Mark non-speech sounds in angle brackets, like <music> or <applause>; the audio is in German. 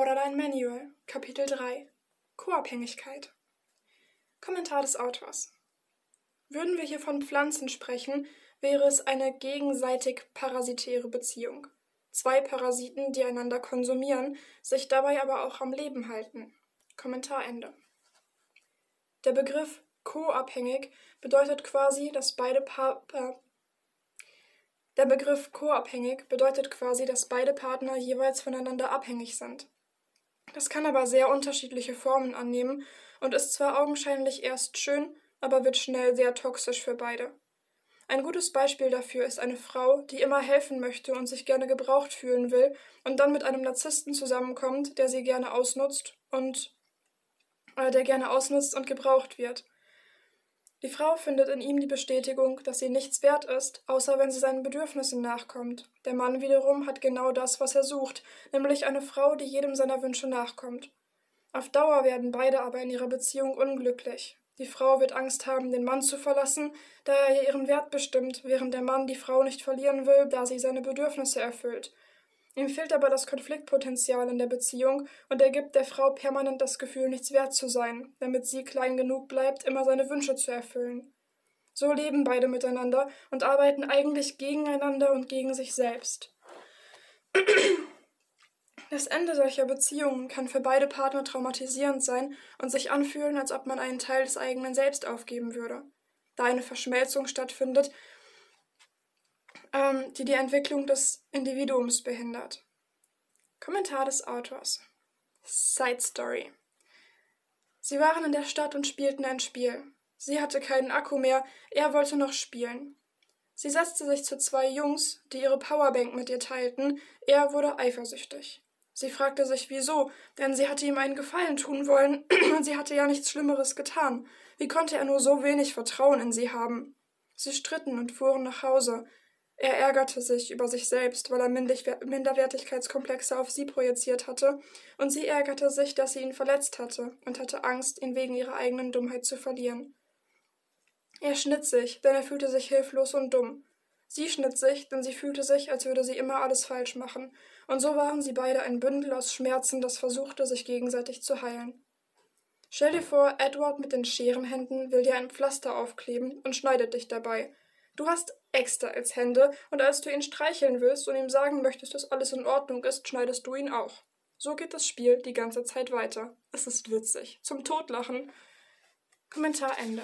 Borderline Manual, Kapitel 3 Co-Abhängigkeit. Kommentar des Autors. Würden wir hier von Pflanzen sprechen, wäre es eine gegenseitig parasitäre Beziehung. Zwei Parasiten, die einander konsumieren, sich dabei aber auch am Leben halten. Kommentarende. Der Begriff co-abhängig bedeutet quasi, dass beide pa äh, der Begriff co-abhängig bedeutet quasi, dass beide Partner jeweils voneinander abhängig sind. Das kann aber sehr unterschiedliche Formen annehmen und ist zwar augenscheinlich erst schön, aber wird schnell sehr toxisch für beide. Ein gutes Beispiel dafür ist eine Frau, die immer helfen möchte und sich gerne gebraucht fühlen will und dann mit einem Narzissten zusammenkommt, der sie gerne ausnutzt und äh, der gerne ausnutzt und gebraucht wird. Die Frau findet in ihm die Bestätigung, dass sie nichts wert ist, außer wenn sie seinen Bedürfnissen nachkommt. Der Mann wiederum hat genau das, was er sucht, nämlich eine Frau, die jedem seiner Wünsche nachkommt. Auf Dauer werden beide aber in ihrer Beziehung unglücklich. Die Frau wird Angst haben, den Mann zu verlassen, da er ihren Wert bestimmt, während der Mann die Frau nicht verlieren will, da sie seine Bedürfnisse erfüllt. Ihm fehlt aber das Konfliktpotenzial in der Beziehung und er gibt der Frau permanent das Gefühl, nichts wert zu sein, damit sie klein genug bleibt, immer seine Wünsche zu erfüllen. So leben beide miteinander und arbeiten eigentlich gegeneinander und gegen sich selbst. Das Ende solcher Beziehungen kann für beide Partner traumatisierend sein und sich anfühlen, als ob man einen Teil des eigenen Selbst aufgeben würde. Da eine Verschmelzung stattfindet, ähm, die die Entwicklung des Individuums behindert. Kommentar des Autors. Side Story. Sie waren in der Stadt und spielten ein Spiel. Sie hatte keinen Akku mehr, er wollte noch spielen. Sie setzte sich zu zwei Jungs, die ihre Powerbank mit ihr teilten, er wurde eifersüchtig. Sie fragte sich wieso, denn sie hatte ihm einen Gefallen tun wollen, und <clears throat> sie hatte ja nichts Schlimmeres getan. Wie konnte er nur so wenig Vertrauen in sie haben? Sie stritten und fuhren nach Hause. Er ärgerte sich über sich selbst, weil er Minderwertigkeitskomplexe auf sie projiziert hatte, und sie ärgerte sich, dass sie ihn verletzt hatte und hatte Angst, ihn wegen ihrer eigenen Dummheit zu verlieren. Er schnitt sich, denn er fühlte sich hilflos und dumm. Sie schnitt sich, denn sie fühlte sich, als würde sie immer alles falsch machen, und so waren sie beide ein Bündel aus Schmerzen, das versuchte, sich gegenseitig zu heilen. Stell dir vor, Edward mit den Scherenhänden will dir ein Pflaster aufkleben und schneidet dich dabei, Du hast extra als Hände, und als du ihn streicheln willst und ihm sagen möchtest, dass alles in Ordnung ist, schneidest du ihn auch. So geht das Spiel die ganze Zeit weiter. Es ist witzig. Zum Totlachen. Kommentar Ende.